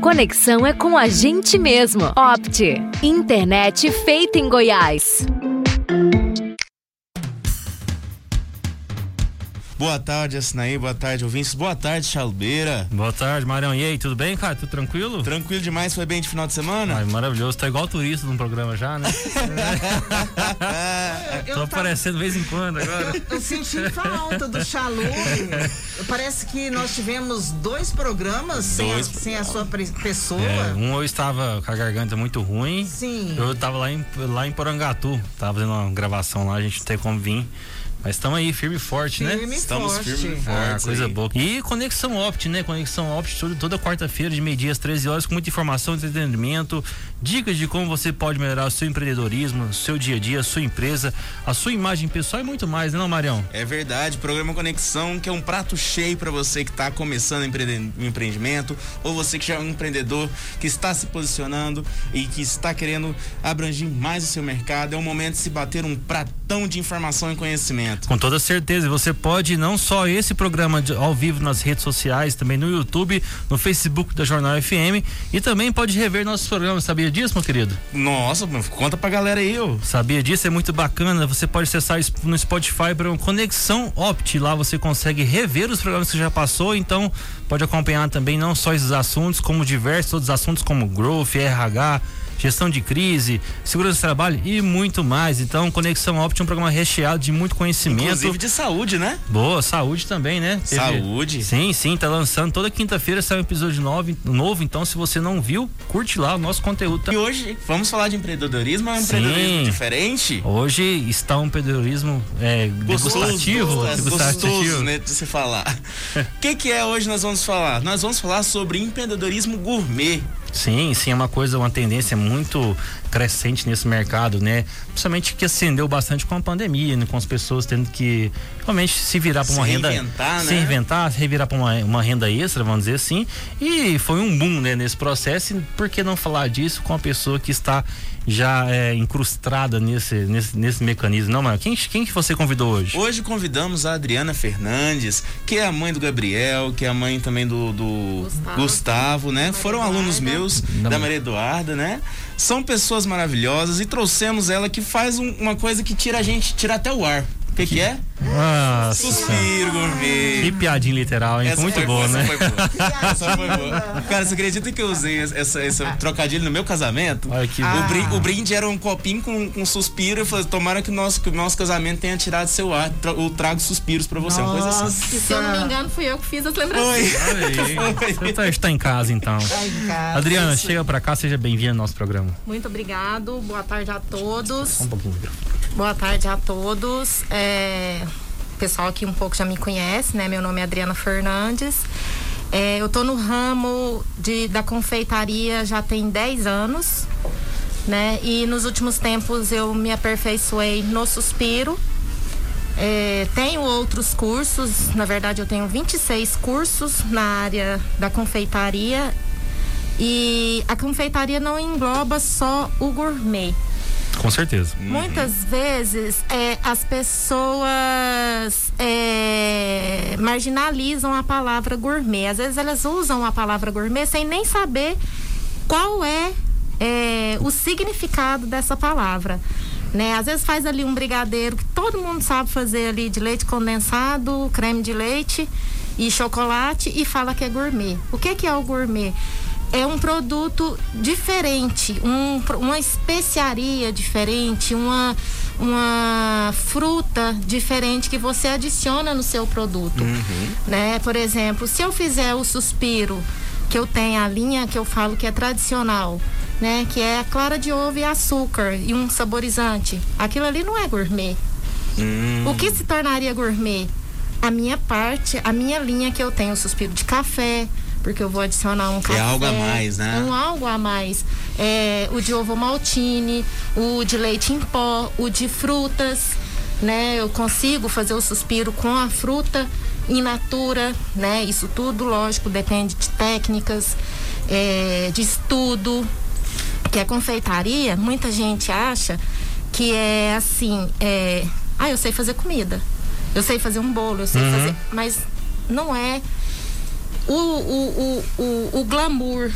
Conexão é com a gente mesmo. Opte. Internet feita em Goiás. Boa tarde, Assinaí. Boa tarde, ouvintes. Boa tarde, Chalbeira. Boa tarde, Marião. E aí, tudo bem, cara? Tudo tranquilo? Tranquilo demais, foi bem de final de semana? Ai, maravilhoso. Tá igual turista num programa já, né? Tô aparecendo de vez em quando agora. Eu, senti falta do Chalu. Parece que nós tivemos dois programas dois. Sem, a, sem, a, sua pessoa. É, um eu estava com a garganta muito ruim. Sim. Eu estava lá em, lá em Porangatu. Tava fazendo uma gravação lá, a gente não tem como vir. Mas estamos aí, firme e forte, firme né? Firme estamos forte. firme e forte. Ah, coisa aí. boa. E Conexão Opt, né? Conexão Opt toda, toda quarta-feira, de meio-dia às 13 horas, com muita informação, entretenimento, dicas de como você pode melhorar o seu empreendedorismo, o seu dia a dia, a sua empresa, a sua imagem pessoal e muito mais, né, não, Marião? É verdade. Programa Conexão, que é um prato cheio para você que está começando o empreendimento, ou você que já é um empreendedor que está se posicionando e que está querendo abranger mais o seu mercado. É o momento de se bater um pratão de informação e conhecimento. Com toda certeza. Você pode não só esse programa de, ao vivo nas redes sociais, também no YouTube, no Facebook da Jornal FM e também pode rever nossos programas. Sabia disso, meu querido? Nossa, conta pra galera aí, eu. Sabia disso? É muito bacana. Você pode acessar no Spotify para Conexão Opt. Lá você consegue rever os programas que já passou. Então, pode acompanhar também não só esses assuntos, como diversos outros assuntos, como Growth, RH gestão de crise, segurança do trabalho e muito mais. Então, Conexão Opti é um programa recheado de muito conhecimento. Inclusive de saúde, né? Boa, saúde também, né? Teve... Saúde. Sim, sim, tá lançando. Toda quinta-feira sai um episódio novo, novo, então se você não viu, curte lá o nosso conteúdo. E hoje vamos falar de empreendedorismo, é um sim. empreendedorismo diferente? Hoje está um empreendedorismo é, gostoso, degustativo. Gostoso, gostoso, né, de se falar. O que que é hoje nós vamos falar? Nós vamos falar sobre empreendedorismo gourmet. Sim, sim, é uma coisa, uma tendência muito crescente nesse mercado, né? Principalmente que acendeu bastante com a pandemia, né? com as pessoas tendo que realmente se virar para uma renda, né? se reinventar, se revirar para uma, uma renda extra, vamos dizer assim. E foi um boom, né, nesse processo. E por que não falar disso com a pessoa que está já é, incrustada nesse, nesse, nesse mecanismo. Não, mas quem, quem que você convidou hoje? Hoje convidamos a Adriana Fernandes, que é a mãe do Gabriel, que é a mãe também do, do Gustavo, Gustavo, né? Foram alunos meus, da, da Maria Eduarda, né? São pessoas maravilhosas e trouxemos ela que faz um, uma coisa que tira a gente, tira até o ar. O que, que é? Nossa. Suspiro gourmet. Que piadinha literal, hein? Essa Muito boa, né? Foi boa. essa foi boa. Cara, você acredita que eu usei essa, essa trocadilho no meu casamento? Olha que ah. o, brinde, o, brinde, era um copinho com, com suspiro. Eu falei, tomara que o nosso, que o nosso casamento tenha tirado seu ar. O trago suspiros pra você. Nossa. Uma coisa assim. Se eu não me engano, fui eu que fiz as lembranças. Foi. Você tá, está em casa, então. Tá em casa. Adriana, chega pra cá, seja bem-vinda ao nosso programa. Muito obrigado. Boa tarde a todos. Um pouquinho. Boa tarde a todos. É, pessoal aqui um pouco já me conhece, né? Meu nome é Adriana Fernandes. É, eu tô no ramo de, da confeitaria já tem 10 anos, né? E nos últimos tempos eu me aperfeiçoei no suspiro. É, tenho outros cursos, na verdade eu tenho 26 cursos na área da confeitaria. E a confeitaria não engloba só o gourmet. Com certeza. Uhum. Muitas vezes é, as pessoas é, marginalizam a palavra gourmet. Às vezes elas usam a palavra gourmet sem nem saber qual é, é o significado dessa palavra. Né? Às vezes faz ali um brigadeiro que todo mundo sabe fazer ali de leite condensado, creme de leite e chocolate e fala que é gourmet. O que, que é o gourmet? É um produto diferente, um, uma especiaria diferente, uma, uma fruta diferente que você adiciona no seu produto. Uhum. Né? Por exemplo, se eu fizer o suspiro, que eu tenho a linha que eu falo que é tradicional, né? Que é a clara de ovo e açúcar e um saborizante. Aquilo ali não é gourmet. Uhum. O que se tornaria gourmet? A minha parte, a minha linha que eu tenho, o suspiro de café, porque eu vou adicionar um café. É algo a mais, né? Um algo a mais. É, o de ovo maltine, o de leite em pó, o de frutas, né? Eu consigo fazer o suspiro com a fruta in natura, né? Isso tudo, lógico, depende de técnicas, é, de estudo. Que a confeitaria, muita gente acha que é assim, é, ah, eu sei fazer comida, eu sei fazer um bolo, eu sei uhum. fazer, mas não é o, o, o, o, o glamour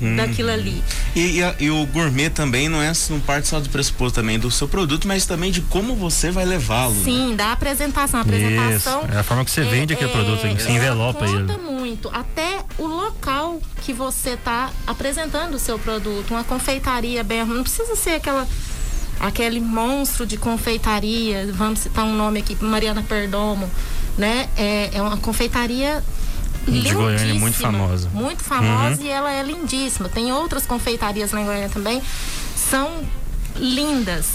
hum. daquilo ali. E, e, e, o gourmet também não é não parte só do pressuposto também do seu produto, mas também de como você vai levá-lo. Né? Sim, né? da apresentação. A apresentação. Isso. É a forma que você é, vende aquele é, produto, que você envelopa ele. Conta muito. Até o local que você está apresentando o seu produto. Uma confeitaria bem. Não precisa ser aquela aquele monstro de confeitaria, vamos citar um nome aqui, Mariana Perdomo, né? É, é uma confeitaria de Goiânia muito famosa. Muito famosa uhum. e ela é lindíssima. Tem outras confeitarias na Goiânia também, são lindas.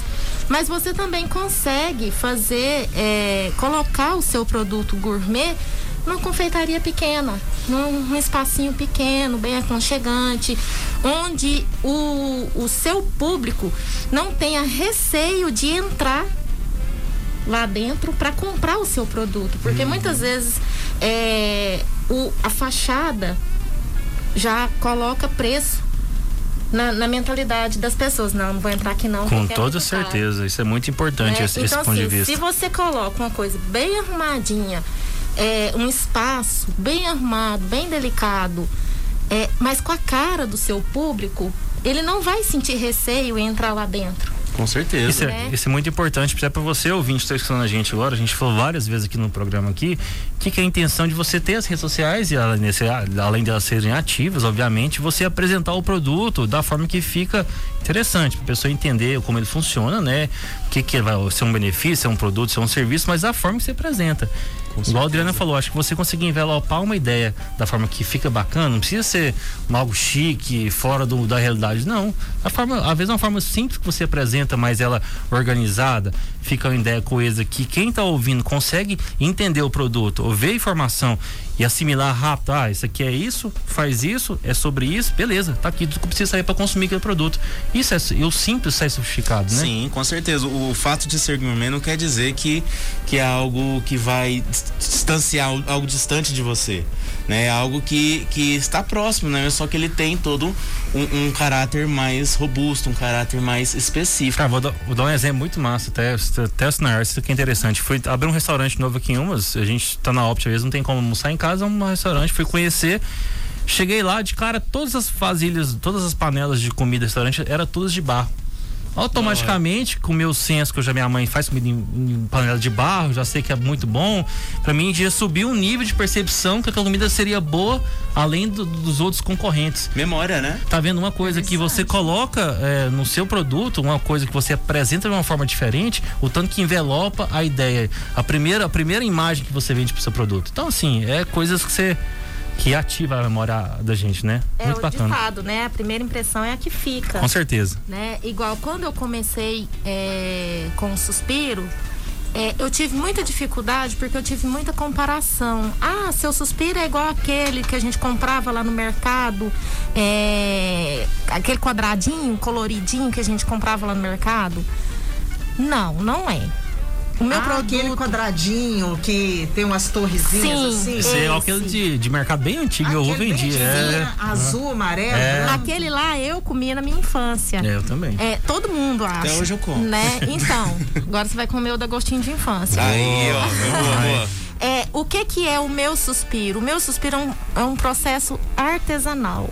Mas você também consegue fazer, é, colocar o seu produto gourmet numa confeitaria pequena, num, num espacinho pequeno, bem aconchegante, onde o, o seu público não tenha receio de entrar lá dentro para comprar o seu produto. Porque uhum. muitas vezes é, o, a fachada já coloca preço na, na, mentalidade das pessoas. Não, não vou entrar aqui não. Com toda certeza, isso é muito importante, é, esse, então, esse ponto assim, de vista. Se você coloca uma coisa bem arrumadinha, é, um espaço bem arrumado, bem delicado, é, mas com a cara do seu público, ele não vai sentir receio em entrar lá dentro. Com certeza. Isso é, né? isso é muito importante, para você ouvinte que está escutando a gente agora, a gente falou várias vezes aqui no programa aqui, que, que é a intenção de você ter as redes sociais e além de elas serem ativas, obviamente, você apresentar o produto da forma que fica interessante, para a pessoa entender como ele funciona, né? O que, que vai ser um benefício, se é um produto, se é um serviço, mas da forma que você apresenta. Igual a Adriana falou, acho que você conseguir envelopar uma ideia da forma que fica bacana, não precisa ser algo chique, fora do, da realidade, não. A forma, às vezes é uma forma simples que você apresenta, mas ela organizada, fica uma ideia coesa que quem está ouvindo consegue entender o produto, ou ver a informação e assimilar rápido, ah, isso aqui é isso, faz isso, é sobre isso, beleza, tá aqui tudo que precisa sair para consumir aquele produto. Isso é o simples sai sofisticado, né? Sim, com certeza. O fato de ser gourmet não quer dizer que, que é algo que vai distanciar algo distante de você, né? É algo que, que está próximo, né? Só que ele tem todo um, um caráter mais robusto, um caráter mais específico. Ah, vou, dar, vou dar um exemplo muito massa, até, até assinar, isso aqui é interessante. Fui abrir um restaurante novo aqui em Umas, a gente tá na Optia, às vezes não tem como almoçar em casa, é um restaurante, fui conhecer. Cheguei lá, de cara, todas as vasilhas, todas as panelas de comida do restaurante eram todas de barro. Automaticamente, com o meu senso, que já minha mãe faz comida em, em, panela de barro, já sei que é muito bom. Para mim, já subiu um nível de percepção que aquela comida seria boa, além do, dos outros concorrentes. Memória, né? Tá vendo uma coisa que você coloca é, no seu produto, uma coisa que você apresenta de uma forma diferente, o tanto que envelopa a ideia, a primeira, a primeira imagem que você vende pro seu produto. Então, assim, é coisas que você que ativa a memória da gente, né? É Muito o bacana. ditado, né? A primeira impressão é a que fica. Com certeza. Né? Igual quando eu comecei é, com o suspiro, é, eu tive muita dificuldade porque eu tive muita comparação. Ah, seu suspiro é igual aquele que a gente comprava lá no mercado, é, aquele quadradinho, coloridinho que a gente comprava lá no mercado. Não, não é. O meu ah, produto. Aquele quadradinho que tem umas torrezinhas Sim, assim. Esse é aquele de, de mercado bem antigo, aquele eu vendi. É. Azul, amarelo. É. Aquele lá eu comia na minha infância. É, eu também. É, todo mundo acha. Até hoje eu como. Né? Então, agora você vai comer o da gostinho de infância. Aí, ó, boa, boa. É, o que que é o meu suspiro? O meu suspiro é um, é um processo artesanal.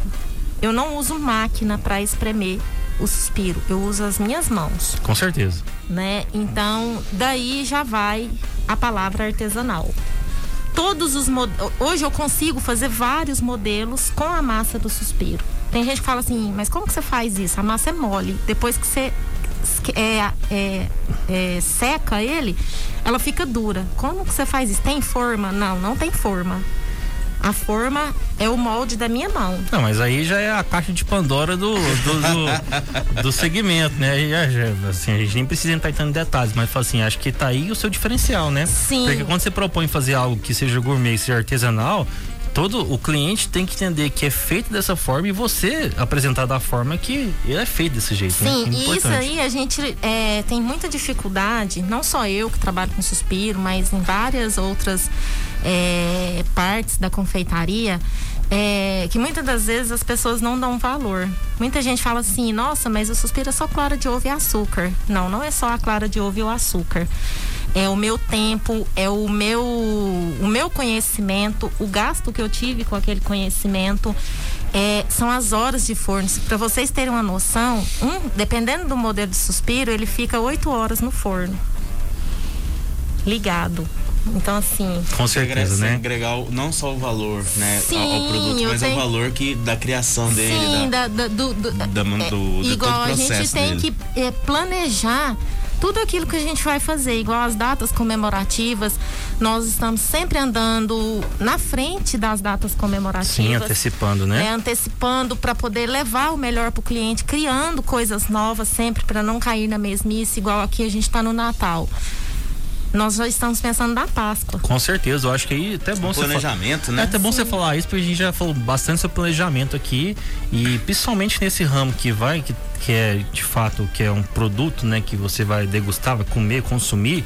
Eu não uso máquina para espremer o suspiro, eu uso as minhas mãos. Com certeza. Né? Então, daí já vai a palavra artesanal. Todos os hoje eu consigo fazer vários modelos com a massa do suspiro. Tem gente que fala assim, mas como que você faz isso? A massa é mole. Depois que você é, é, é, seca ele, ela fica dura. Como que você faz isso? Tem forma? Não, não tem forma. A forma é o molde da minha mão. Não, mas aí já é a caixa de Pandora do, do, do, do segmento, né? Já, já, assim, a gente nem precisa entrar em detalhes, mas assim, acho que tá aí o seu diferencial, né? Sim. Porque quando você propõe fazer algo que seja gourmet, seja artesanal, todo o cliente tem que entender que é feito dessa forma e você apresentar da forma que ele é feito desse jeito. Né? Sim, né? e isso aí a gente é, tem muita dificuldade, não só eu que trabalho com suspiro, mas em várias outras é, partes da confeitaria. É, que muitas das vezes as pessoas não dão valor. Muita gente fala assim, nossa, mas o suspiro é só clara de ovo e açúcar. Não, não é só a clara de ovo e o açúcar. é o meu tempo, é o meu, o meu conhecimento, o gasto que eu tive com aquele conhecimento. É, são as horas de forno. Para vocês terem uma noção, um, dependendo do modelo de suspiro, ele fica oito horas no forno. Ligado. Então, assim. Com certeza, né? Agregar não só o valor, né? Sim, ao, produto, mas tenho... o valor que, da criação dele. Sim, da, da, do, do, da, do, é, do, igual a gente tem dele. que é, planejar tudo aquilo que a gente vai fazer, igual as datas comemorativas, nós estamos sempre andando na frente das datas comemorativas. Sim, antecipando, né? É, antecipando para poder levar o melhor para o cliente, criando coisas novas sempre para não cair na mesmice, igual aqui a gente está no Natal nós já estamos pensando na Páscoa. Com certeza, eu acho que aí até bom planejamento, né? É até bom Sim. você falar isso, porque a gente já falou bastante sobre planejamento aqui e principalmente nesse ramo que vai, que, que é de fato que é um produto, né, que você vai degustar, vai comer, consumir.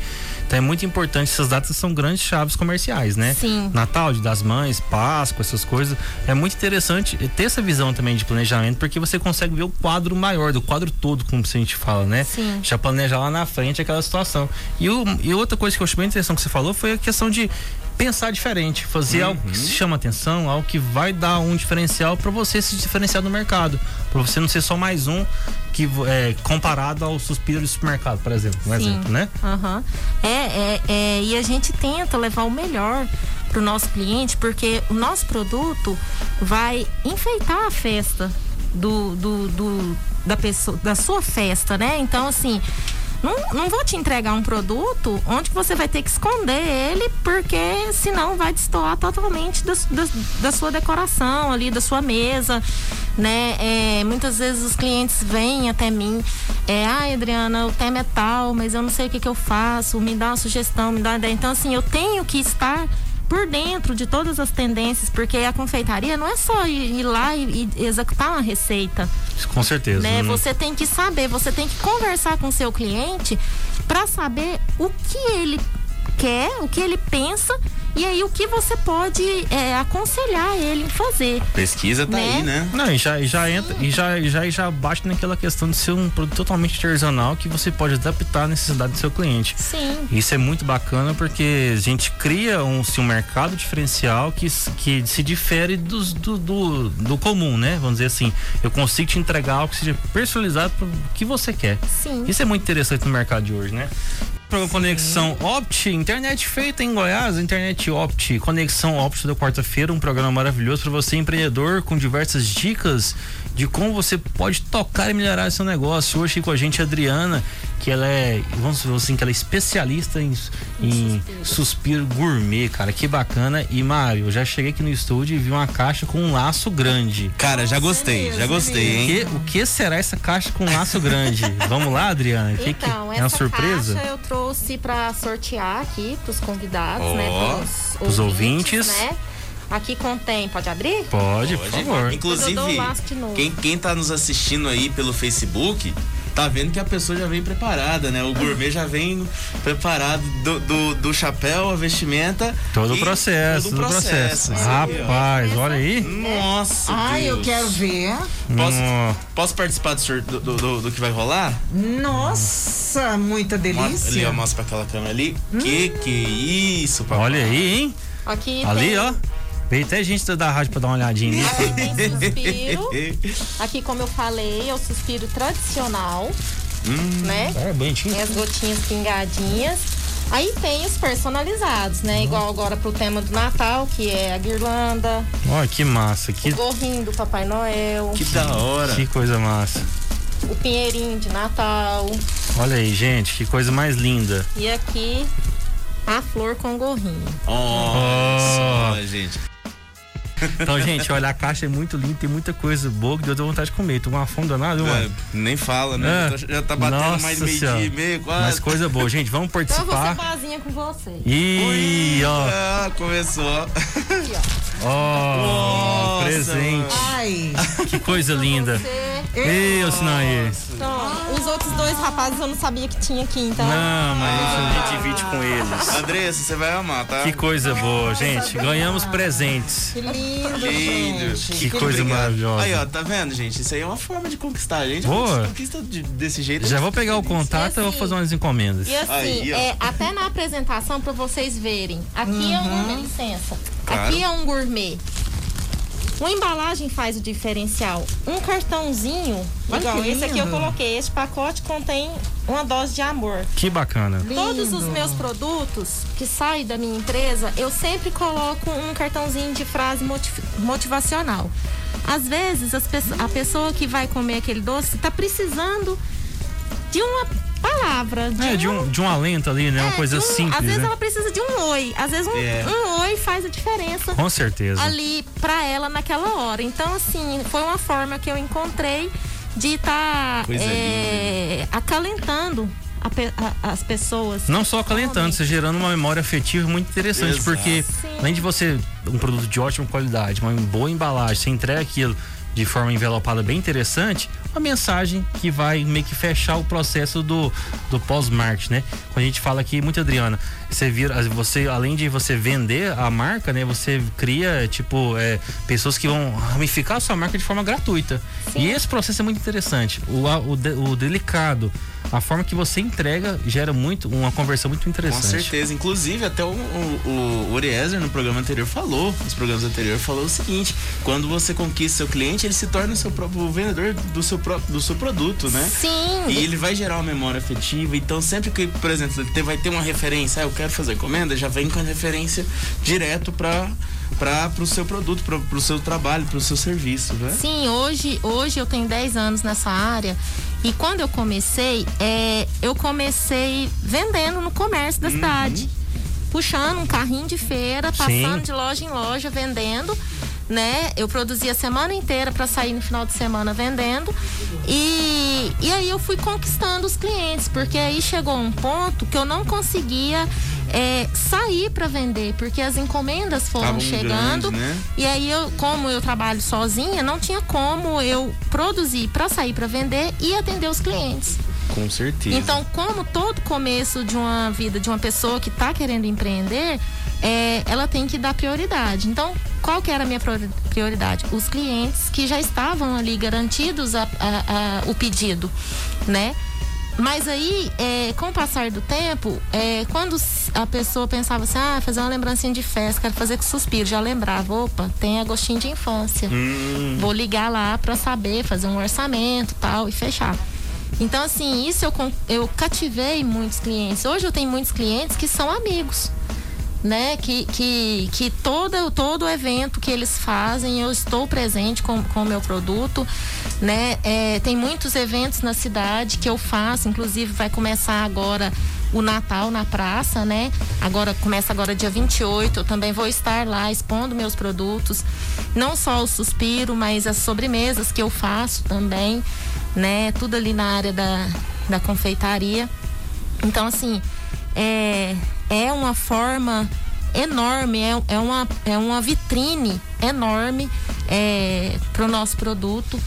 Então é muito importante, essas datas são grandes chaves comerciais, né? Sim. Natal, Dia das Mães, Páscoa, essas coisas. É muito interessante ter essa visão também de planejamento, porque você consegue ver o quadro maior, do quadro todo, como a gente fala, né? Sim. Já planejar lá na frente aquela situação. E, o, e outra coisa que eu achei bem interessante que você falou foi a questão de pensar diferente, fazer uhum. algo que chama atenção, algo que vai dar um diferencial para você se diferenciar no mercado, para você não ser só mais um que é comparado ao suspiro do supermercado, por exemplo, um Sim. exemplo, né? Uhum. É, é, é, e a gente tenta levar o melhor para o nosso cliente, porque o nosso produto vai enfeitar a festa do, do, do da pessoa, da sua festa, né? Então assim não, não vou te entregar um produto onde você vai ter que esconder ele, porque senão vai destoar totalmente da, da, da sua decoração ali, da sua mesa, né? É, muitas vezes os clientes vêm até mim, é, ah, Adriana, o tema é tal, mas eu não sei o que, que eu faço, me dá uma sugestão, me dá uma ideia. Então, assim, eu tenho que estar por dentro de todas as tendências, porque a confeitaria não é só ir, ir lá e, e, executar uma receita. Com certeza. Né? Você tem que saber, você tem que conversar com o seu cliente para saber o que ele quer, o que ele pensa e aí o que você pode é, aconselhar ele em fazer. Pesquisa tá né? aí, né? Não, e já, e já entra, e já, já, já bate naquela questão de ser um produto totalmente artesanal que você pode adaptar à necessidade do seu cliente. Sim. Isso é muito bacana porque a gente cria um, assim, um mercado diferencial que, que se difere do, do, do, do comum, né? Vamos dizer assim. Eu consigo te entregar algo que seja personalizado para o que você quer. Sim. Isso é muito interessante no mercado de hoje, né? Programa Conexão Opt, internet feita em Goiás, internet Opt, Conexão Opt da quarta-feira, um programa maravilhoso para você empreendedor com diversas dicas de como você pode tocar e melhorar seu negócio. Hoje aqui com a gente a Adriana, que ela é, vamos dizer assim, que ela é especialista em, em suspiro. suspiro. gourmet, cara, que bacana. E Mário, eu já cheguei aqui no estúdio e vi uma caixa com um laço grande. Cara, já gostei, já gostei, hein? O que, o que será essa caixa com um laço grande? Vamos lá, Adriana? Que, então, que é uma surpresa? Caixa eu trouxe para sortear aqui pros convidados, oh, né? Pros, os ouvintes, ouvintes né? Aqui contém, pode abrir? Pode, pode por favor. Inclusive, quem, quem tá nos assistindo aí pelo Facebook, tá vendo que a pessoa já vem preparada, né? O gourmet já vem preparado do, do, do chapéu, a vestimenta. Todo o processo. Todo o processo. processo. Rapaz, olha aí. Nossa. Ai, Deus. eu quero ver. Posso, posso participar do, do, do, do, que vai rolar? Nossa, muita delícia. Ali, ó, mostra pra aquela câmera ali. Hum. Que que isso, papai? Olha aí, hein? Aqui ali, tem... ó. Veio até gente da rádio pra dar uma olhadinha Aqui tem suspiro. Aqui, como eu falei, é o suspiro tradicional. Hum, né? É, bonitinho. Tem as gotinhas pingadinhas. Aí tem os personalizados, né? Uhum. Igual agora pro tema do Natal, que é a guirlanda. Olha que massa. Que... O gorrinho do Papai Noel. Que da hora. Que coisa massa. O pinheirinho de Natal. Olha aí, gente, que coisa mais linda. E aqui, a flor com gorrinho. Oh, oh. gente. Então, gente, olha, a caixa é muito linda, tem muita coisa boa que deu vontade de comer. Tô com uma fome danada, é, Nem fala, né? É. Já tá batendo Nossa mais de meio-dia e meio, quase. Mas coisa boa, gente, vamos participar. Então eu vou ser com você. Ih, ó. Ah, começou. Aqui, ó. Oh, presente. Ai. Que coisa linda. Ei, ô Sinaí. Então, os outros dois rapazes eu não sabia que tinha aqui, então. Não, mas a gente divide com eles. Andressa, você vai amar, tá? Que coisa boa, gente. Ganhamos presentes. Que lindo, Lindo. gente. Que coisa maravilhosa. Aí, ó, tá vendo, gente? Isso aí é uma forma de conquistar. A gente Boa. conquista de- desse jeito. Já vou pegar o contato e vou fazer umas encomendas. E assim, Aí, é, até na apresentação para vocês verem. Aqui é um gourmet, licença. Claro. Aqui é um gourmet. Uma embalagem faz o diferencial. Um cartãozinho, Olha igual que esse aqui eu lindo. coloquei. Esse pacote contém uma dose de amor. Que bacana. Todos os Lindo. meus produtos que saem da minha empresa, eu sempre coloco um cartãozinho de frase motiv- motivacional. Às vezes, as pesso- a pessoa que vai comer aquele doce está precisando de uma palavra. De É, de um, de um alento ali, né? Uma é, coisa de um- Às simples, vezes né? ela precisa de um oi. Às vezes um, É. um oi faz a diferença Com certeza. ali pra ela naquela hora. Então, assim, foi uma forma que eu encontrei de estar Coisa acalentando a pe- a- as pessoas. Não só acalentando, você gerando uma memória afetiva muito interessante, Exato. porque Sim. além de você um produto de ótima qualidade, uma boa embalagem, você entrega aquilo de forma envelopada bem interessante, uma mensagem que vai meio que fechar o processo do, do pós-marketing, né? Quando a gente fala aqui, muito Adriana, você vira, você além de você vender a marca, né? Você cria tipo é, pessoas que vão ramificar a sua marca de forma gratuita. E esse processo é muito interessante. O, o, o delicado, a forma que você entrega gera muito uma conversão muito Com interessante. certeza. Inclusive, até o, o, o Oriezer no programa anterior falou, nos programas anteriores, falou o seguinte: quando você conquista seu cliente, ele se torna o seu próprio o vendedor do seu, próprio, do seu produto, né? Sim, E ele vai gerar uma memória afetiva. Então, sempre que, por exemplo, ele vai ter uma referência, ah, eu quero fazer encomenda, já vem com a referência direto para para o seu produto, para o seu trabalho, para o seu serviço, né? Sim, hoje, hoje eu tenho 10 anos nessa área e quando eu comecei, é, eu comecei vendendo no comércio da Uhum. cidade. Puxando um carrinho de feira, passando Sim. de loja em loja, vendendo. Né? Eu produzia a semana inteira para sair no final de semana vendendo. E, e aí eu fui conquistando os clientes, porque aí chegou um ponto que eu não conseguia é, sair para vender, porque as encomendas foram chegando. grande, né? E aí eu, como eu trabalho sozinha, não tinha como eu produzir para sair para vender e atender os clientes. Com certeza. Então, como todo começo de uma vida de uma pessoa que está querendo empreender, é, ela tem que dar prioridade. Então, qual que era a minha priori- prioridade? Os clientes que já estavam ali garantidos a, a- a- o pedido, né? Mas aí, é, com o passar do tempo, é, quando a pessoa pensava assim, ah, fazer uma lembrancinha de festa, quero fazer com suspiro, já lembrava, opa, tem agostinho de infância. Hum, Vou ligar lá para saber, fazer um orçamento tal e fechar. Então, assim, isso eu, eu cativei muitos clientes. Hoje eu tenho muitos clientes que são amigos. Né? Que, que, que todo, todo evento que eles fazem, eu estou presente com com o meu produto. Né? É, tem muitos eventos na cidade que eu faço, inclusive vai começar agora o Natal na praça, né? Agora começa agora dia 28, eu também vou estar lá expondo meus produtos, não só o suspiro, mas as sobremesas que eu faço também, né? Tudo ali na área da, da confeitaria. Então, assim, é, é uma forma enorme, é, é, uma, é uma vitrine enorme é, para o nosso produto.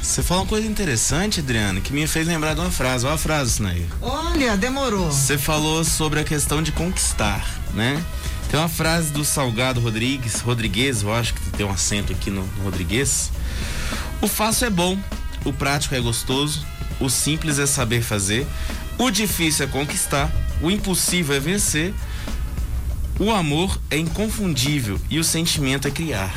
Você falou uma coisa interessante, Adriana, que me fez lembrar de uma frase. Olha a frase, Sinaí. Olha, demorou. Você falou sobre a questão de conquistar, né? Tem uma frase do Salgado Rodrigues, Rodrigues, eu acho que tem um acento aqui no, no Rodrigues. O fácil é bom, o prático é gostoso, o simples é saber fazer, o difícil é conquistar, o impossível é vencer, o amor é inconfundível e o sentimento é criar.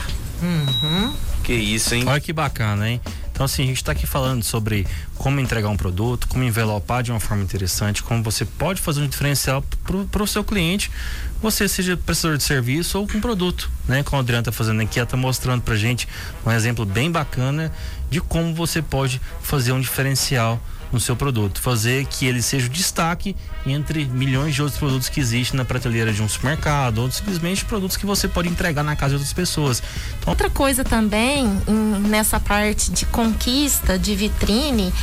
Que isso, hein? Olha que bacana, hein? Então, assim, a gente está aqui falando sobre como entregar um produto, como envelopar de uma forma interessante, como você pode fazer um diferencial para o seu cliente, você seja prestador de serviço ou com produto, né? Como a Adriana está fazendo aqui, ela está mostrando para gente um exemplo bem bacana de como você pode fazer um diferencial no seu produto, fazer que ele seja o destaque entre milhões de outros produtos que existem na prateleira de um supermercado ou simplesmente produtos que você pode entregar na casa de outras pessoas. Então, Outra coisa também, nessa parte de conquista, de vitrine,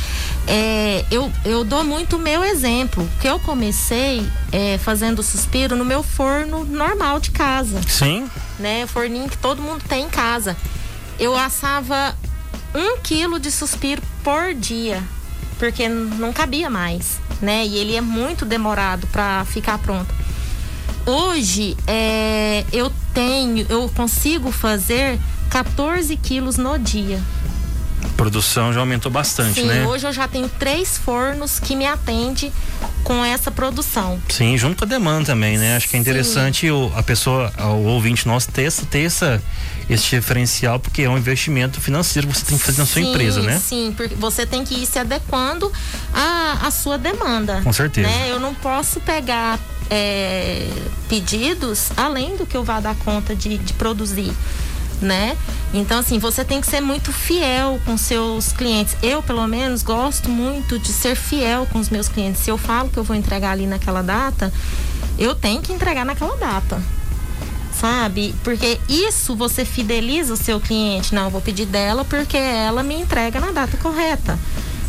é, eu, eu dou muito o meu exemplo. Que eu comecei é, fazendo suspiro no meu forno normal de casa, sim, né? Forninho que todo mundo tem em casa. Eu assava um quilo de suspiro por dia, porque não cabia mais, né? E ele é muito demorado para ficar pronto. Hoje é, eu tenho, eu consigo fazer 14 quilos no dia. Produção já aumentou bastante, Sim, né? hoje eu já tenho três fornos que me atendem com essa produção. Sim, junto com a demanda também, né? Acho que é interessante o, a pessoa, o ouvinte nosso ter, essa, ter essa, esse diferencial, porque é um investimento financeiro que você tem que fazer na sua sim, empresa, né? Sim, porque você tem que ir se adequando à, à sua demanda. Com certeza. Né? Eu não posso pegar é, pedidos além do que eu vá dar conta de, de produzir né? Então, assim, você tem que ser muito fiel com seus clientes. Eu, pelo menos, gosto muito de ser fiel com os meus clientes. Se eu falo que eu vou entregar ali naquela data, eu tenho que entregar naquela data. Sabe? Porque isso você fideliza o seu cliente. Não, eu vou pedir dela porque ela me entrega na data correta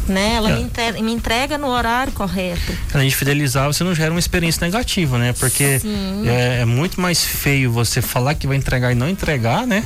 né? Ela é. me, entrega, me, entrega, no horário correto. Além de fidelizar, você não gera uma experiência negativa, né? Porque é, é, muito mais feio você falar que vai entregar e não entregar, né?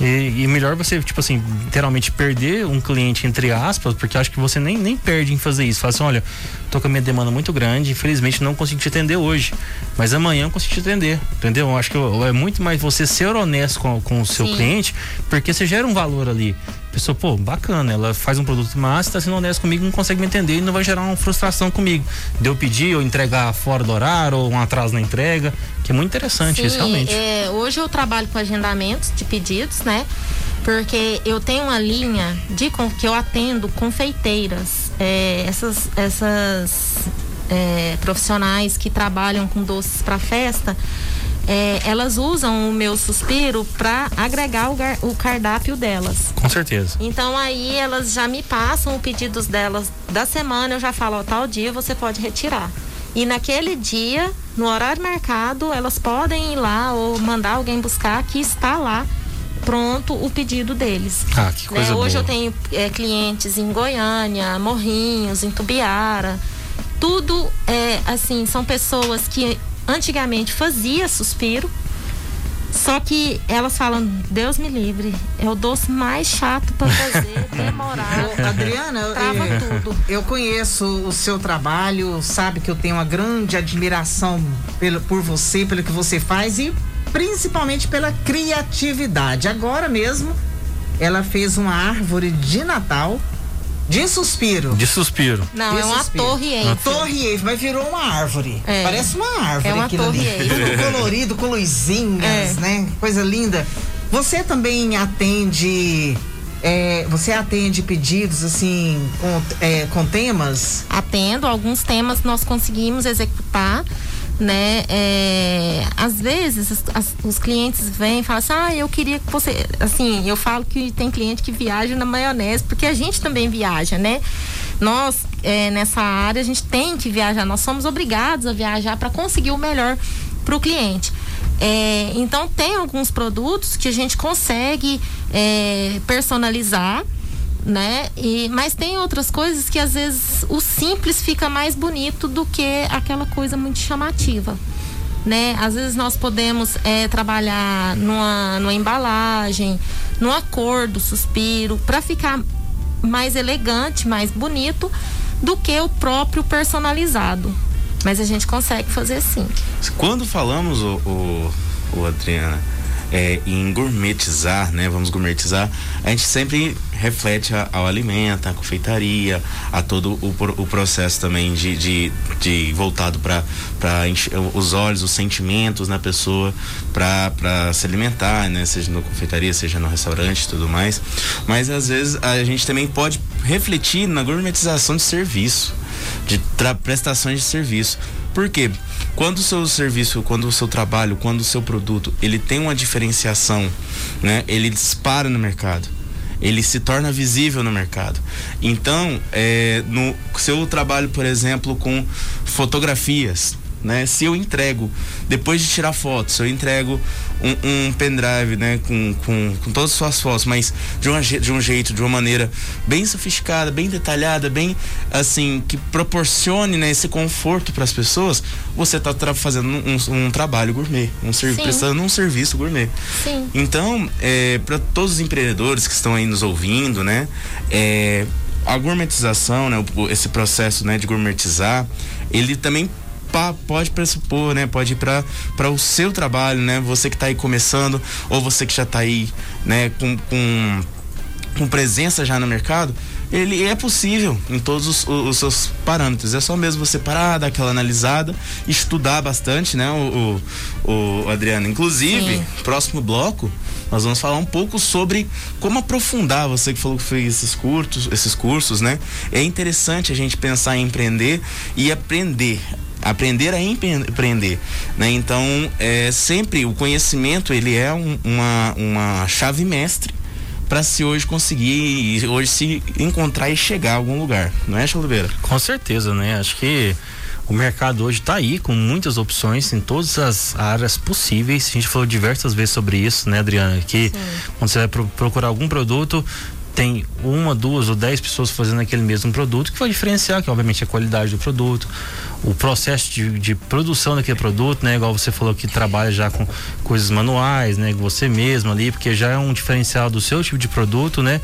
E, e, melhor você, tipo assim, literalmente perder um cliente, entre aspas, porque acho que você nem, nem perde em fazer isso. Fala assim, olha, tô com a minha demanda muito grande, infelizmente não consigo te atender hoje. Mas amanhã eu consigo te atender. Entendeu? Eu acho que é muito mais você ser honesto com, com o seu Sim. cliente, porque você gera um valor ali pessoa, pô, bacana, ela faz um produto massa, está sendo honesto comigo, não consegue me entender e não vai gerar uma frustração comigo. De eu pedir ou entregar fora do horário ou um atraso na entrega, que é muito interessante Sim, isso realmente. É, hoje eu trabalho com agendamentos de pedidos, né? Porque eu tenho uma linha de que eu atendo confeiteiras, é, essas, essas é, profissionais que trabalham com doces para festa é, elas usam o meu suspiro para agregar o, o, cardápio delas. Com certeza. Então aí elas já me passam os pedidos delas da semana, eu já falo, ó, tal dia você pode retirar. E naquele dia, no horário marcado, elas podem ir lá ou mandar alguém buscar que está lá pronto o pedido deles. Ah, que coisa né? Hoje boa. eu tenho é, clientes em Goiânia, Morrinhos, em Tubiara. Tudo é assim, são pessoas que antigamente fazia suspiro, só que elas falam, Deus me livre, é o doce mais chato para fazer, demorado. Adriana, trava eu, tudo. Eu conheço o seu trabalho, sabe que eu tenho uma grande admiração pelo, por você, pelo que você faz e principalmente pela criatividade. Agora mesmo, ela fez uma árvore de Natal de suspiro. De suspiro. Não, de é uma suspiro. torre Eiffel. Torre Eiffel, mas virou uma árvore. É. Parece uma árvore. É uma torre ali. Eiffel. colorido, com luzinhas, é. né? Coisa linda. Você também atende. É, você atende pedidos assim com, é, com temas? Atendo, alguns temas nós conseguimos executar né? É, às vezes as, as, os clientes vêm e falam assim, ah, eu queria que você, assim, eu falo que tem cliente que viaja na maionese, porque a gente também viaja, né? Nós, é, nessa área, a gente tem que viajar, nós somos obrigados a viajar para conseguir o melhor para o cliente. É, então tem alguns produtos que a gente consegue é, personalizar né? E, mas tem outras coisas que às vezes o simples fica mais bonito do que aquela coisa muito chamativa. Né? Às vezes nós podemos é, trabalhar numa, numa embalagem, numa cor do suspiro, para ficar mais elegante, mais bonito do que o próprio personalizado. Mas a gente consegue fazer sim. Quando falamos, o, o, o Adriana, é, em gourmetizar, né? Vamos gourmetizar, a gente sempre reflete a, ao alimento, a confeitaria, a todo o, o processo também de, de, de voltado para os olhos, os sentimentos na pessoa para se alimentar, né? Seja na confeitaria, seja no restaurante tudo mais. Mas às vezes a gente também pode refletir na gourmetização de serviço, de prestações de serviço. Por quê? Quando o seu serviço, quando o seu trabalho, quando o seu produto, ele tem uma diferenciação, né? Ele dispara no mercado. Ele se torna visível no mercado. Então, é, no seu trabalho, por exemplo, com fotografias, né? Se eu entrego, depois de tirar fotos, eu entrego um, um pendrive, né? Com, com, com todas as suas fotos, mas de, uma, de um jeito, de uma maneira bem sofisticada, bem detalhada, bem assim, que proporcione né, esse conforto para as pessoas, você está fazendo um, um, trabalho gourmet, um prestando um serviço gourmet. Sim. Então, é, para todos os empreendedores que estão aí nos ouvindo, né? É, a gourmetização, né, esse processo né, de gourmetizar, ele também pode pressupor, né? Pode ir para o seu trabalho, né? Você que está aí começando ou você que já está aí, né? Com, com, com presença já no mercado, ele é possível em todos os, os, seus parâmetros. É só mesmo você parar, dar aquela analisada, estudar bastante, né, o, o, o Adriano. Inclusive, Sim. próximo bloco, nós vamos falar um pouco sobre como aprofundar. Você que falou que fez esses cursos, esses cursos, né? É interessante a gente pensar em empreender e aprender aprender a empreender, né? Então, é sempre o conhecimento ele é um, uma, uma chave mestre para se hoje conseguir hoje se encontrar e chegar a algum lugar, não é, Oliveira? Com certeza, né? Acho que o mercado hoje está aí com muitas opções em todas as áreas possíveis. A gente falou diversas vezes sobre isso, né, Adriana? Que Sim. quando você vai pro procurar algum produto, tem uma, duas ou dez pessoas fazendo aquele mesmo produto, que vai diferenciar, que obviamente é a qualidade do produto, o processo de, de, produção daquele produto, né? Igual você falou que trabalha já com coisas manuais, né? Você mesmo ali, porque já é um diferencial do seu tipo de produto, né?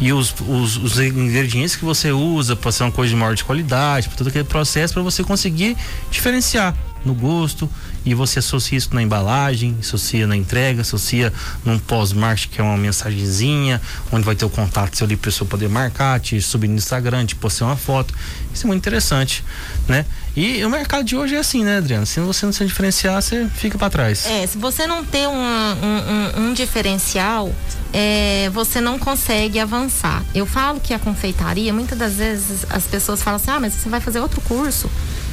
E os, os, os ingredientes que você usa para ser uma coisa de maior de qualidade, para todo aquele processo para você conseguir diferenciar no gosto e você associa isso na embalagem, associa na entrega, associa num pós-marketing que é uma mensagenzinha, onde vai ter o contato seu ali para pessoa poder marcar, te subir no Instagram, te postar uma foto. Isso é muito interessante, né? E o mercado de hoje é assim, né, Adriano? Se você não se diferenciar, você fica para trás. É, se você não ter um, um, um, um diferencial, é, você não consegue avançar. Eu falo que a confeitaria, muitas das vezes as pessoas falam assim: ah, mas você vai fazer outro curso.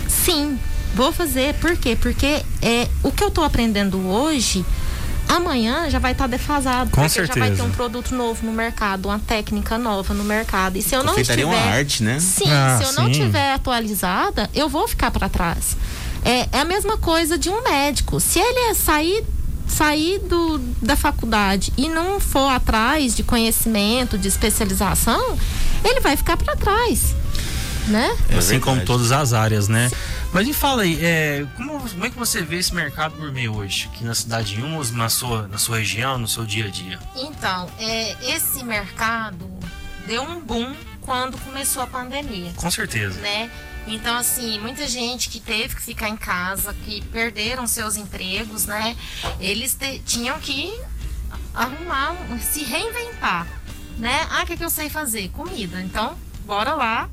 Sim, vou fazer. Por quê? Porque é, o que eu estou aprendendo hoje amanhã já vai estar tá defasado. Com porque certeza. já vai ter um produto novo no mercado, uma técnica nova no mercado. E se eu não estiver. uma arte, né? Sim, ah, se eu sim. não tiver atualizada, eu vou ficar para trás. É, é, a mesma coisa de um médico. Se ele é sair sair do, da faculdade e não for atrás de conhecimento, de especialização, ele vai ficar para trás. Né? É assim como todas as áreas, né? Mas me fala aí, é, como, como, é que você vê esse mercado gourmet hoje, aqui na cidade de Umas, na sua, na sua região, no seu dia a dia? Então, é, esse mercado deu um boom quando começou a pandemia. Com certeza. Né? Então, assim, muita gente que teve que ficar em casa, que perderam seus empregos, né? Eles te, tinham que arrumar, se reinventar, né? Ah, o que, que eu sei fazer? Comida. Então, bora lá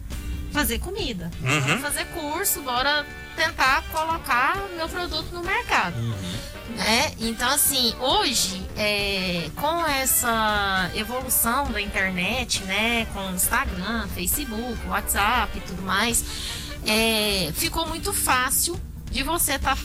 fazer comida. Uhum. Bora fazer curso, bora tentar colocar meu produto no mercado. Uhum. Né? Então, assim, hoje, é, com essa evolução da internet, né, com Instagram, Facebook, WhatsApp e tudo mais, é, ficou muito fácil de você estar tá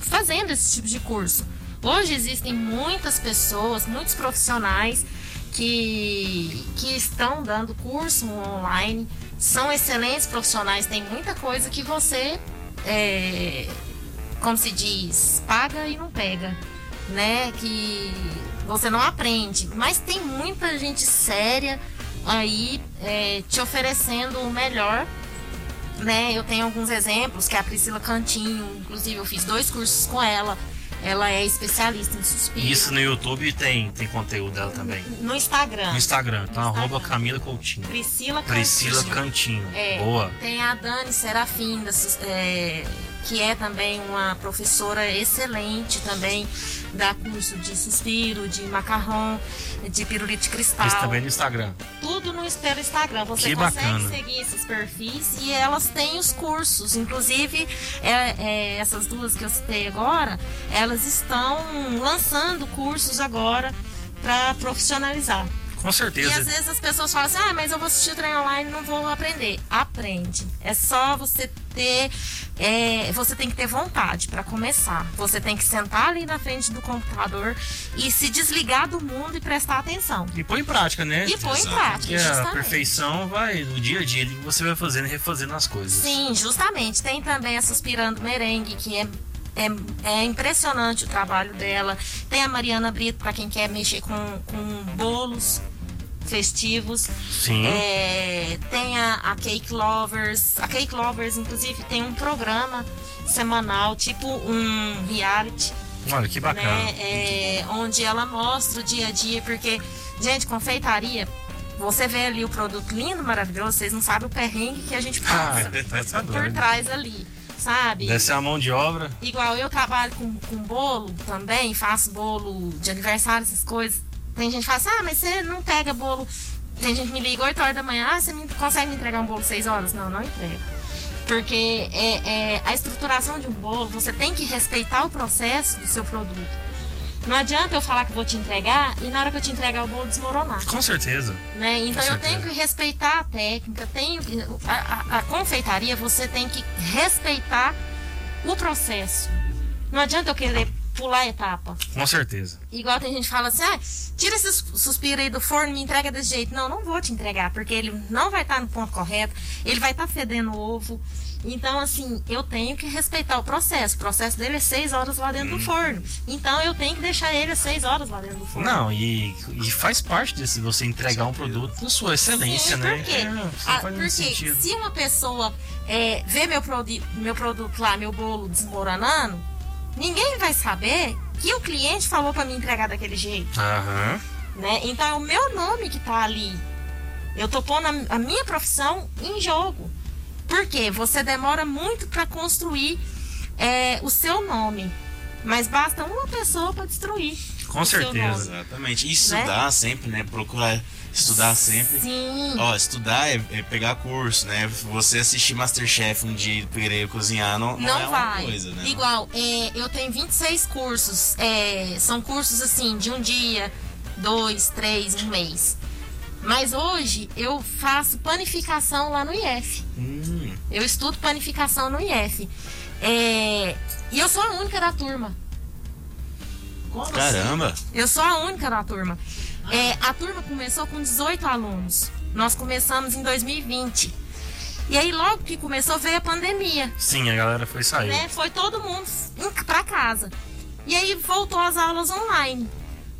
fazendo esse tipo de curso. Hoje existem muitas pessoas, muitos profissionais que, que estão dando curso online são excelentes profissionais, tem muita coisa que você, é, como se diz, paga e não pega, né? Que você não aprende. Mas tem muita gente séria aí é, te oferecendo o melhor. Né, eu tenho alguns exemplos, que é a Priscila Cantinho, inclusive eu fiz dois cursos com ela. Ela é especialista em suspiro. Isso no YouTube tem, tem conteúdo dela também. No Instagram. No Instagram, então no arroba Camila Coutinho. Priscila Cantinho. Priscila Cantinho. É, Boa. Tem a Dani Serafim, é, que é também uma professora excelente também dá curso de suspiro, de macarrão, de pirulito de cristal. Isso também no Instagram. Tudo no Instagram. Você que consegue bacana. seguir esses perfis e elas têm os cursos. Inclusive, é, é, essas duas que eu citei agora, elas estão lançando cursos agora para profissionalizar. Com certeza. E às vezes as pessoas falam assim: ah, mas eu vou assistir o treino online e não vou aprender. Aprende. É só você ter. É, você tem que ter vontade para começar. Você tem que sentar ali na frente do computador e se desligar do mundo e prestar atenção. E põe em prática, né? E põe em prática. E a perfeição vai no dia a dia que você vai fazendo e refazendo as coisas. Sim, justamente. Tem também a Suspirando Merengue, que é é, é, impressionante o trabalho dela. Tem a Mariana Brito, para quem quer mexer com, com bolos festivos. Sim. É, tem a, a, Cake Lovers. A Cake Lovers, inclusive, tem um programa semanal, tipo um reality. Olha, que bacana. Né, é, onde ela mostra o dia a dia, porque, gente, confeitaria Você vê ali o produto lindo, maravilhoso, vocês não sabem o perrengue que a gente passa Ah, por doido. trás ali, sabe? Ser a mão de obra. Igual eu trabalho com, com bolo também, faço bolo de aniversário, essas coisas. Tem gente que fala assim, ah, mas você não pega bolo. Tem gente que me liga 8 horas da manhã, ah, você me, consegue me entregar um bolo 6 horas? Não, não entrego. Porque é, é, a estruturação de um bolo, você tem que respeitar o processo do seu produto. Não adianta eu falar que vou te entregar e na hora que eu te entregar o bolo desmoronar. Com certeza. Né? Então Com eu tenho certeza. que respeitar a técnica, tenho que, a, a- a confeitaria você tem que respeitar o processo. Não adianta eu querer pular etapa. Com certeza. Igual tem gente que fala assim, ah, tira esse suspiro aí do forno e me entrega desse jeito. Não, não vou te entregar, porque ele não vai estar no ponto correto, ele vai estar fedendo ovo. Então, assim, eu tenho que respeitar o processo. O processo dele é seis horas lá dentro do forno. Então, eu tenho que deixar ele seis horas lá dentro do forno. Não, e, e faz parte desse você entregar um produto na sua excelência, Sim, né? Por quê? É, não Ah, porque sentido. se uma pessoa é, vê meu, produ meu produto lá, meu bolo desmoronando, ninguém vai saber que o cliente falou para me entregar daquele jeito, Aham. né? Então é o meu nome que tá ali. Eu tô pondo a, a minha profissão em jogo. Por quê? Você demora muito para construir é, o seu nome. Mas basta uma pessoa para destruir. Com o seu certeza. nome. Exatamente. E estudar sempre, né? Procurar estudar sempre. Sim. Ó, estudar é, é pegar curso, né? Você assistir Masterchef um dia e querer cozinhar não, não, Não é uma vai. coisa, né? Igual, é, eu tenho 26 cursos. é, são cursos assim, de um dia, dois, três, um mês. Mas hoje eu faço panificação lá no IF. Hum, Eu estudo panificação no IF. É, e eu sou a única da turma. caramba. Eu sou a única da turma. É, a turma começou com 18 alunos. Nós começamos em 2020. E aí, logo que começou, veio a pandemia. Sim, a galera foi sair. né? Foi todo mundo para casa. E aí voltou as aulas online,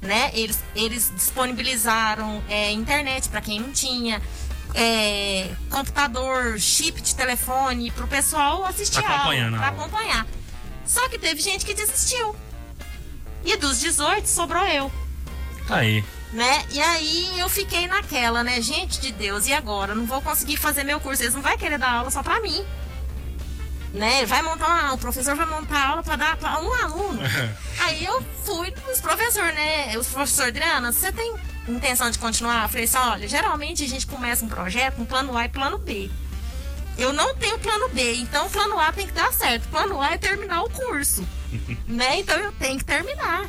né? Eles, eles disponibilizaram é, internet para quem não tinha, é, computador, chip de telefone para o pessoal assistir a acompanhando aula, a pra aula. acompanhar. Só que teve gente que desistiu. E dos 18 sobrou eu Tá aí. Né? E aí eu fiquei naquela, né? Gente de Deus, e agora? Não vou conseguir fazer meu curso. Eles não vai querer dar aula só pra mim. Né? Vai montar uma, o professor vai montar aula pra dar pra um aluno. aí eu fui nos professores, né? Os professores, Adriana, você tem intenção de continuar? Eu falei assim, olha, geralmente a gente começa um projeto com plano A e plano B. Eu não tenho plano B, então o plano A tem que dar certo. O plano A é terminar o curso. né? Então eu tenho que terminar.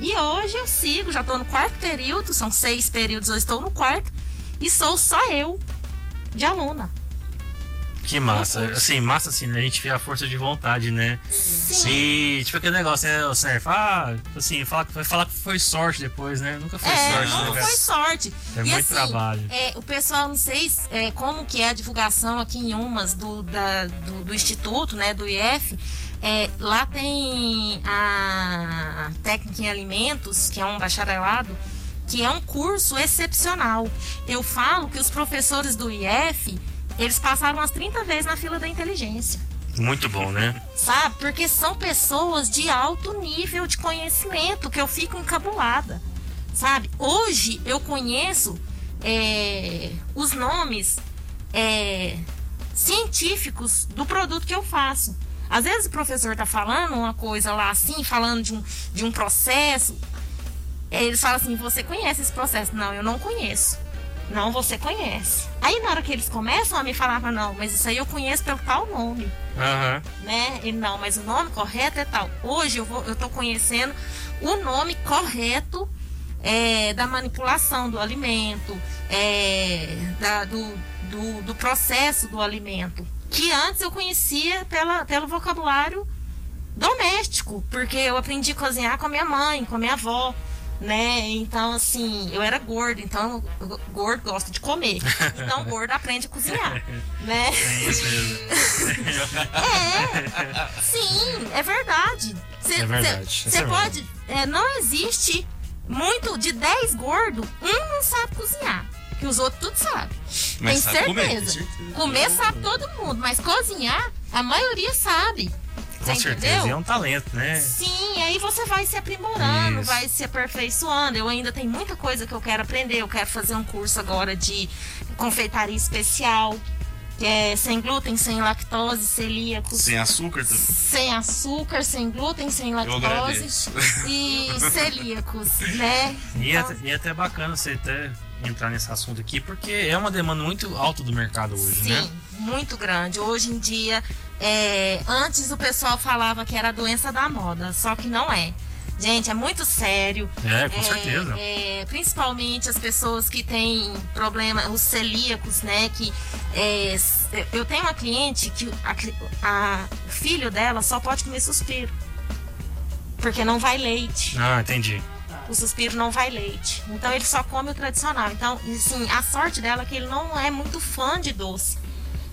E hoje eu sigo, já estou no quarto período, são seis períodos, eu estou no quarto, e sou só eu de aluna. Que massa. Assim, massa assim, né? A gente vê a força de vontade, né? Sim. E, tipo, aquele negócio, né, o Surf? Ah, assim, fala, vai falar que foi sorte depois, né? Nunca foi É, sorte, não né, foi sorte. É e muito assim, trabalho. é, o pessoal, não sei se- é, como que é a divulgação aqui em Umas do, da- do, do Instituto, né, do IF. É, lá tem a técnica em alimentos, que é um bacharelado, que é um curso excepcional. Eu falo que os professores do IF, eles passaram umas 30 vezes na fila da inteligência Muito bom, né? sabe? Porque são pessoas de alto nível de conhecimento que eu fico encabulada, sabe? Hoje eu conheço é, os nomes é, científicos do produto que eu faço. Às vezes o professor tá falando uma coisa lá assim, falando de um, de um processo. Aí Eles falam assim: você conhece esse processo? Não, eu não conheço. Não, você conhece. Aí na hora que eles começam a me falar, não, mas isso aí eu conheço pelo tal nome Aham. né? E não, mas o nome correto é tal. Hoje eu vou, eu tô conhecendo o nome correto é, da manipulação do alimento, é, da- do, do, do processo do alimento, que antes eu conhecia pela, pelo vocabulário doméstico, porque eu aprendi a cozinhar com a minha mãe, com a minha avó. Né? Então, assim, eu era gordo, então gordo gosta de comer. Então, gordo aprende a cozinhar, né? É. É, sim, é verdade. Cê, É verdade, Você é pode. é, não existe muito de 10 gordos, um não sabe cozinhar. Que os outros tudo sabem. Mas Tem sabe comer, certeza. certeza. Comer sabe todo mundo, mas cozinhar, a maioria sabe. Com Você certeza, entendeu? é um talento, né? Sim, aí você vai se aprimorando, Isso. vai se aperfeiçoando. Eu ainda tenho muita coisa que eu quero aprender. Eu quero fazer um curso agora de confeitaria especial, que é sem glúten, sem lactose, celíacos. Sem açúcar também. Sem açúcar, sem glúten, sem lactose e celíacos, né? E é, Então, até- e é até bacana você até entrar nesse assunto aqui, porque é uma demanda muito alta do mercado hoje, Sim, né? muito grande. Hoje em dia, é, antes o pessoal falava que era a doença da moda, só que não é. Gente, é muito sério. É, com certeza. é, principalmente as pessoas que têm problema, os celíacos, né? Que é, eu tenho uma cliente que o filho dela só pode comer suspiro. Porque não vai leite. Ah, entendi. O suspiro não vai leite. Então ele só come o tradicional. Então, assim, a sorte dela é que ele não é muito fã de doce.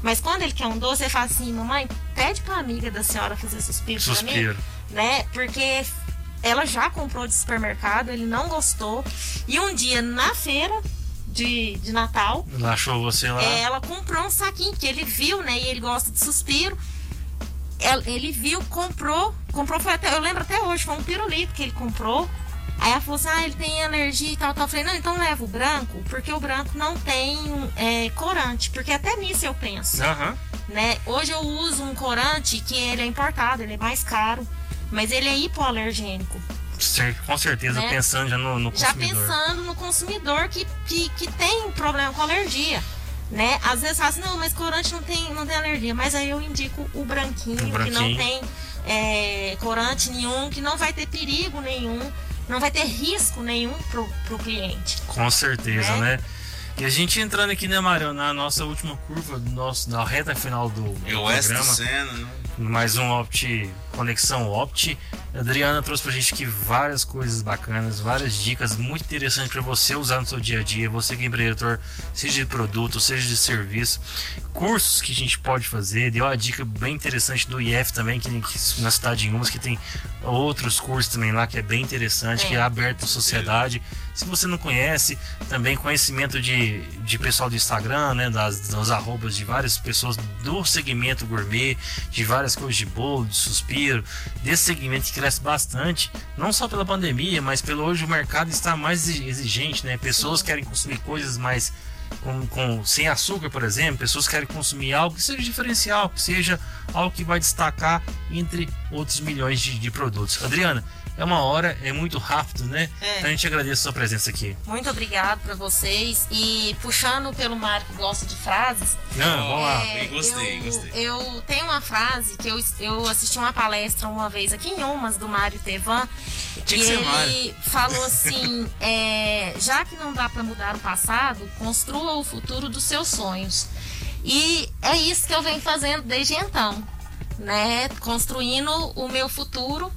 Mas quando ele quer um doce, ele fala assim, mamãe, pede pra amiga da senhora fazer suspiro, pra Suspiro. mim. Né? Porque ela já comprou de supermercado, ele não gostou. E um dia na feira de, de Natal, Ela achou você lá. é, ela comprou um saquinho, que ele viu, né? E ele gosta de suspiro. El- Ele viu, comprou, comprou, foi até, eu lembro até hoje, foi um pirulito que ele comprou. Aí ela falou assim, ah, ele tem alergia e tal, tal. Eu falei, não, então leva o branco, porque o branco não tem é, corante. Porque até nisso eu penso, Aham. né? Hoje eu uso um corante que ele é importado, ele é mais caro. Mas ele é hipoalergênico. Com certeza, Né? pensando já no, no Já consumidor. pensando no consumidor que, que, que tem problema com alergia. Né? Às vezes fala assim, não, mas corante não tem, não tem alergia. Mas aí eu indico o branquinho, O que branquinho. não tem é, corante nenhum, que não vai ter perigo nenhum, não vai ter risco nenhum pro, pro cliente. Com certeza, Né? né? E a gente entrando aqui, né, Mário, na nossa última curva, do nosso, na reta final do, do programa. Né? Mais um Opt Conexão Opt. A Adriana trouxe pra gente aqui várias coisas bacanas, várias dicas muito interessantes para você usar no seu dia a dia. Você que é empreendedor, seja de produto, seja de serviço, cursos que a gente pode fazer. Deu uma dica bem interessante do IF também, que, que na cidade de Umas, que tem outros cursos também lá que é bem interessante, É. que é aberto à sociedade. Se você não conhece, também conhecimento de, de pessoal do Instagram, né, das, das arrobas de várias pessoas do segmento gourmet, de várias coisas de bolo, de suspiro, desse segmento que cresce bastante, não só pela pandemia, mas pelo hoje o mercado está mais exi- exigente, né? Pessoas querem consumir coisas mais com, com- sem açúcar, por exemplo, pessoas querem consumir algo que seja diferencial, que seja algo que vai destacar entre outros milhões de, de produtos. Adriana, é uma hora, é muito rápido, né? É. Então a gente agradece a sua presença aqui. Muito obrigado para vocês. E puxando pelo Mário que gosta de frases, Não, vamos lá. É, bem, gostei, eu, gostei. Eu tenho uma frase que eu, eu assisti uma palestra uma vez aqui em Umas, do Mário Tevan. Tinha e que ser ele Mário. falou assim: é, já que não dá para mudar o passado, construa o futuro dos seus sonhos. E é isso que eu venho fazendo desde então, né? Construindo o meu futuro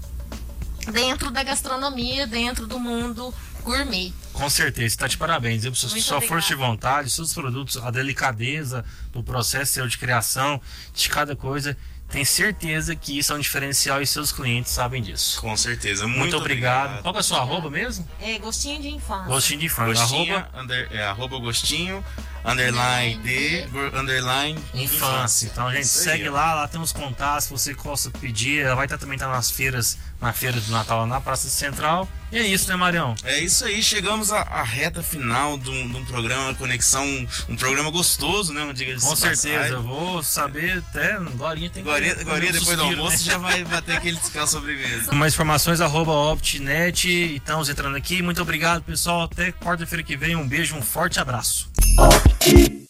dentro da gastronomia, dentro do mundo gourmet. Com certeza, está de parabéns. Eu, Muito sua obrigada. força de vontade, seus produtos, a delicadeza do processo seu de criação, de cada coisa. Tenho certeza que isso é um diferencial e seus clientes sabem disso. Com certeza. Muito, Muito, obrigado. Qual que é a sua arroba mesmo? É gostinho de infância. Gostinho de frango. Gostinho, Arroba under, é, arroba gostinho, underline de, underline infância. Então a gente Isso aí, segue ó. lá, lá tem os contatos, se você possa pedir. Ela vai estar também estar nas feiras, na feira do Natal na Praça Central. E é isso, né, Marião? É isso aí, chegamos à, à reta final de um, de um programa Conexão, um, um programa gostoso, né? Com certeza, eu vou saber até. Agora tem que. Agora, depois do suspiro, almoço né? já vai bater aquele descanso sobremesa. Mais informações, arroba OptNet. Estamos entrando aqui. Muito obrigado, pessoal. Até quarta-feira que vem. Um beijo, um forte abraço. Eat.